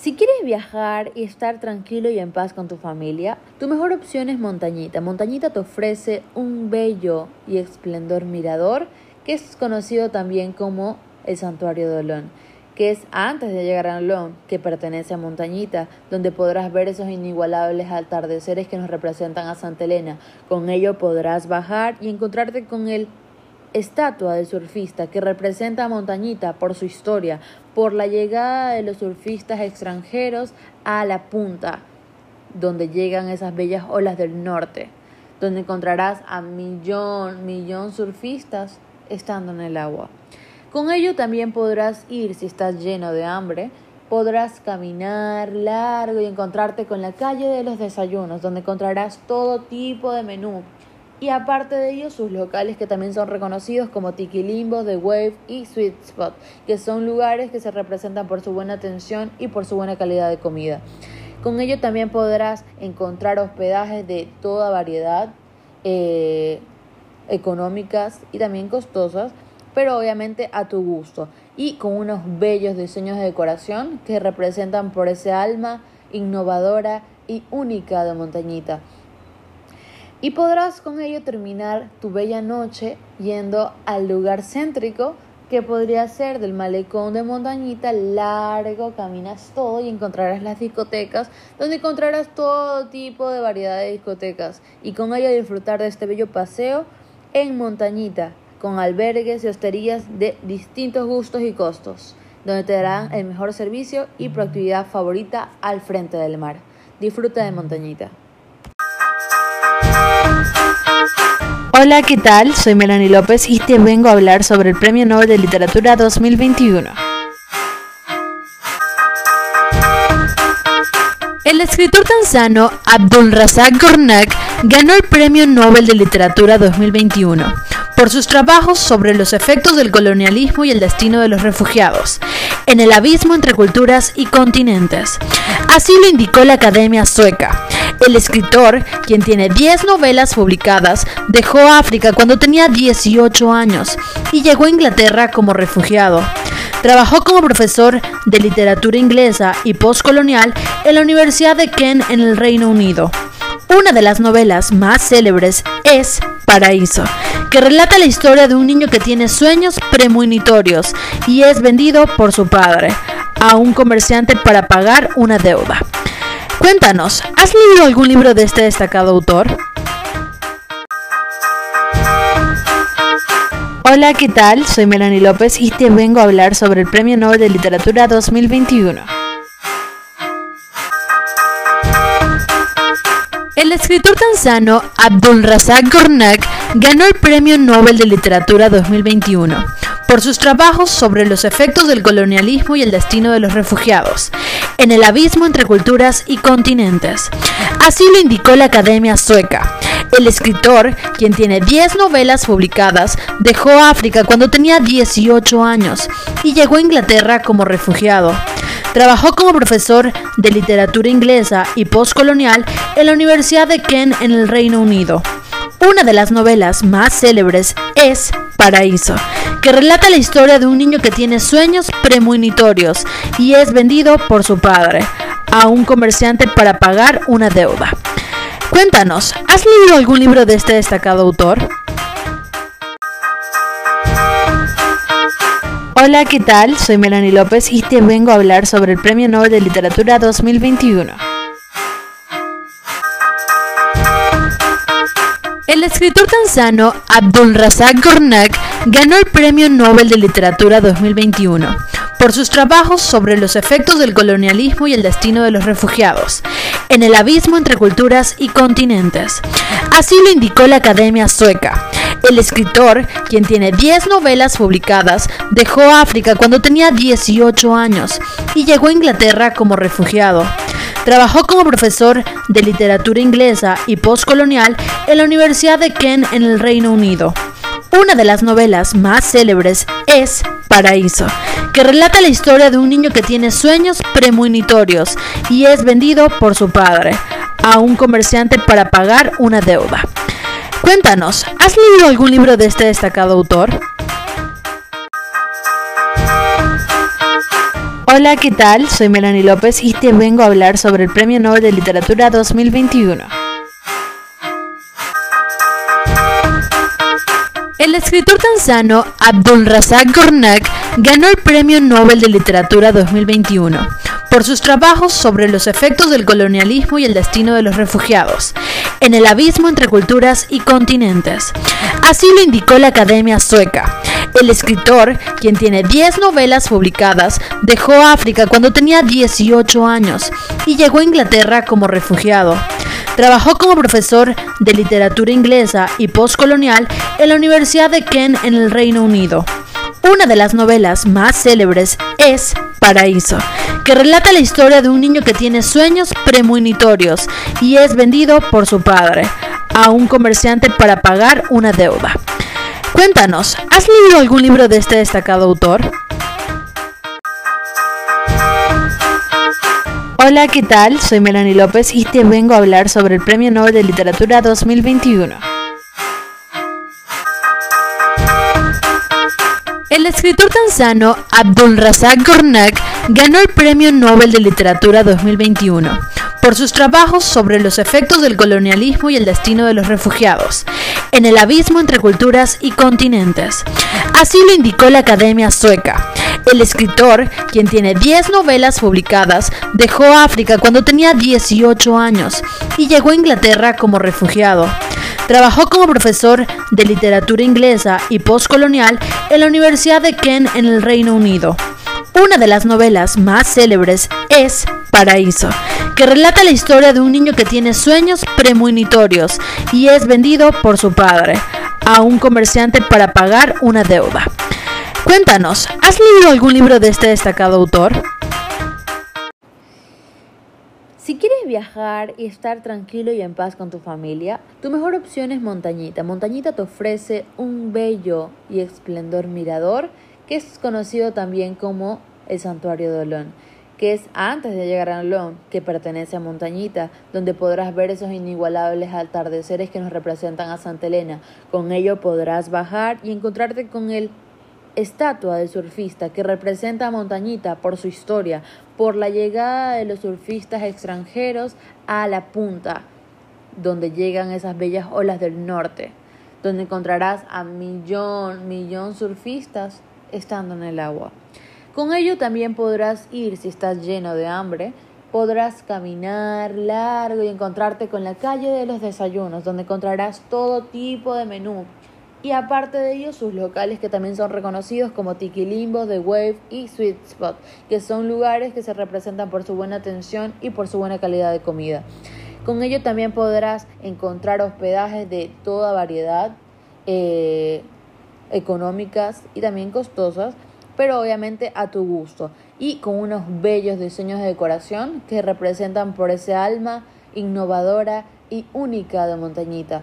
Si quieres viajar y estar tranquilo y en paz con tu familia, tu mejor opción es Montañita. Montañita te ofrece un bello y esplendor mirador que es conocido también como el Santuario de Olón, que es antes de llegar a Olón, que pertenece a Montañita, donde podrás ver esos inigualables atardeceres que nos representan a Santa Elena. Con ello podrás bajar y encontrarte con el estatua del surfista que representa a Montañita por su historia, por la llegada de los surfistas extranjeros a la punta, donde llegan esas bellas olas del norte, donde encontrarás a millón, millón surfistas estando en el agua. Con ello también podrás ir si estás lleno de hambre, podrás caminar largo y encontrarte con la calle de los desayunos, donde encontrarás todo tipo de menú y aparte de ello sus locales que también son reconocidos como Tiki Limbo, The Wave y Sweet Spot, que son lugares que se representan por su buena atención y por su buena calidad de comida. Con ello también podrás encontrar hospedajes de toda variedad, eh, económicas y también costosas, pero obviamente a tu gusto y con unos bellos diseños de decoración que representan por ese alma innovadora y única de Montañita y podrás con ello terminar tu bella noche yendo al lugar céntrico que podría ser del malecón de Montañita, largo, caminas todo y encontrarás las discotecas, donde encontrarás todo tipo de variedad de discotecas y con ello disfrutar de este bello paseo en Montañita, con albergues y hosterías de distintos gustos y costos, donde te darán el mejor servicio y proactividad favorita al frente del mar. Disfruta de Montañita. Hola, ¿qué tal? Soy Melanie López y te vengo a hablar sobre el Premio Nobel de Literatura 2021. El escritor tanzano Abdul Razak Gornak ganó el Premio Nobel de Literatura 2021 por sus trabajos sobre los efectos del colonialismo y el destino de los refugiados en el abismo entre culturas y continentes. Así lo indicó la Academia Sueca. El escritor, quien tiene 10 novelas publicadas, dejó África cuando tenía 18 años y llegó a Inglaterra como refugiado. Trabajó como profesor de literatura inglesa y postcolonial en la Universidad de Kent en el Reino Unido. Una de las novelas más célebres es Paraíso, que relata la historia de un niño que tiene sueños premonitorios y es vendido por su padre a un comerciante para pagar una deuda. Cuéntanos, ¿has leído algún libro de este destacado autor? Hola, ¿qué tal? Soy Melanie López y te vengo a hablar sobre el Premio Nobel de Literatura 2021. El escritor tanzano Abdul Razak Gornak ganó el Premio Nobel de Literatura 2021 por sus trabajos sobre los efectos del colonialismo y el destino de los refugiados en el abismo entre culturas y continentes. Así lo indicó la Academia Sueca. El escritor, quien tiene 10 novelas publicadas, dejó África cuando tenía 18 años y llegó a Inglaterra como refugiado. Trabajó como profesor de literatura inglesa y postcolonial en la Universidad de Kent en el Reino Unido. Una de las novelas más célebres es Paraíso, que relata la historia de un niño que tiene sueños premonitorios y es vendido por su padre a un comerciante para pagar una deuda. Cuéntanos, ¿has leído algún libro de este destacado autor? Hola, ¿qué tal? Soy Melanie López y te vengo a hablar sobre el Premio Nobel de Literatura 2021. El escritor tanzano Abdul Razak Gornak ganó el Premio Nobel de Literatura 2021 por sus trabajos sobre los efectos del colonialismo y el destino de los refugiados en el abismo entre culturas y continentes. Así lo indicó la Academia Sueca. El escritor, quien tiene 10 novelas publicadas, dejó África cuando tenía 18 años y llegó a Inglaterra como refugiado. Trabajó como profesor de literatura inglesa y postcolonial en la Universidad de Kent en el Reino Unido. Una de las novelas más célebres es Paraíso, que relata la historia de un niño que tiene sueños premonitorios y es vendido por su padre a un comerciante para pagar una deuda. Cuéntanos, ¿has leído algún libro de este destacado autor? Hola, ¿qué tal? Soy Melanie López y te vengo a hablar sobre el Premio Nobel de Literatura 2021. El escritor tanzano Abdul Razak Gurnak ganó el Premio Nobel de Literatura 2021 por sus trabajos sobre los efectos del colonialismo y el destino de los refugiados en el abismo entre culturas y continentes. Así lo indicó la Academia Sueca. El escritor, quien tiene 10 novelas publicadas, dejó África cuando tenía 18 años y llegó a Inglaterra como refugiado. Trabajó como profesor de literatura inglesa y postcolonial en la Universidad de Kent en el Reino Unido. Una de las novelas más célebres es Paraíso, que relata la historia de un niño que tiene sueños premonitorios y es vendido por su padre a un comerciante para pagar una deuda. Cuéntanos, ¿has leído algún libro de este destacado autor? Hola, ¿qué tal? Soy Melanie López y te vengo a hablar sobre el Premio Nobel de Literatura 2021. El escritor tanzano Abdul Razak Gurnak ganó el Premio Nobel de Literatura 2021 por sus trabajos sobre los efectos del colonialismo y el destino de los refugiados en el abismo entre culturas y continentes. Así lo indicó la Academia Sueca. El escritor, quien tiene 10 novelas publicadas, dejó África cuando tenía 18 años y llegó a Inglaterra como refugiado. Trabajó como profesor de literatura inglesa y postcolonial en la Universidad de Kent en el Reino Unido. Una de las novelas más célebres es Paraíso, que relata la historia de un niño que tiene sueños premonitorios y es vendido por su padre a un comerciante para pagar una deuda. Cuéntanos, ¿has leído algún libro de este destacado autor? Si quieres viajar y estar tranquilo y en paz con tu familia, tu mejor opción es Montañita. Montañita te ofrece un bello y esplendor mirador que es conocido también como el Santuario de Olón, que es antes de llegar a Olón, que pertenece a Montañita, donde podrás ver esos inigualables atardeceres que nos representan a Santa Elena. Con ello podrás bajar y encontrarte con el estatua del surfista que representa a Montañita por su historia, por la llegada de los surfistas extranjeros a la punta, donde llegan esas bellas olas del norte, donde encontrarás a millón, millón surfistas estando en el agua. Con ello también podrás ir si estás lleno de hambre, podrás caminar largo y encontrarte con la calle de los desayunos, donde encontrarás todo tipo de menú y aparte de ello sus locales que también son reconocidos como Tiki Limbo, The Wave y Sweet Spot, que son lugares que se representan por su buena atención y por su buena calidad de comida. Con ello también podrás encontrar hospedajes de toda variedad, eh, económicas y también costosas, pero obviamente a tu gusto y con unos bellos diseños de decoración que representan por ese alma innovadora y única de Montañita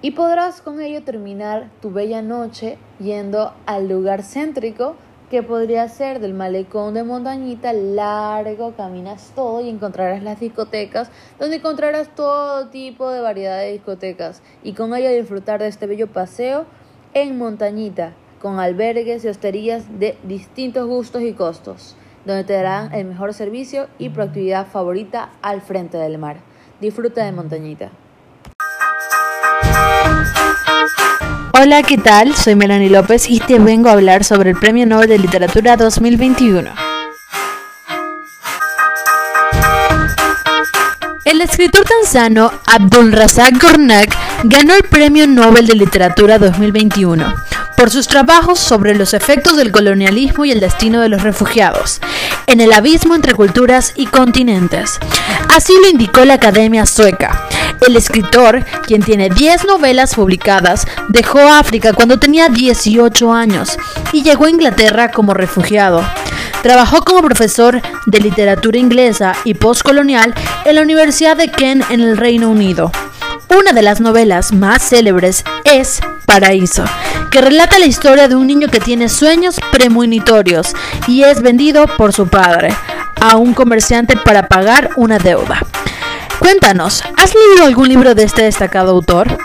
y podrás con ello terminar tu bella noche yendo al lugar céntrico que podría ser del malecón de Montañita, largo, caminas todo y encontrarás las discotecas, donde encontrarás todo tipo de variedad de discotecas y con ello disfrutar de este bello paseo en Montañita, con albergues y hosterías de distintos gustos y costos, donde te darán el mejor servicio y proactividad favorita al frente del mar. Disfruta de Montañita. Hola, ¿qué tal? Soy Melanie López y te vengo a hablar sobre el Premio Nobel de Literatura 2021. El escritor tanzano Abdul Razak Gurnak ganó el Premio Nobel de Literatura 2021 por sus trabajos sobre los efectos del colonialismo y el destino de los refugiados en el abismo entre culturas y continentes. Así lo indicó la Academia Sueca. El escritor, quien tiene 10 novelas publicadas, dejó África cuando tenía 18 años y llegó a Inglaterra como refugiado. Trabajó como profesor de literatura inglesa y postcolonial en la Universidad de Kent en el Reino Unido. Una de las novelas más célebres es Paraíso, que relata la historia de un niño que tiene sueños premonitorios y es vendido por su padre a un comerciante para pagar una deuda. Cuéntanos, ¿has leído algún libro de este destacado autor?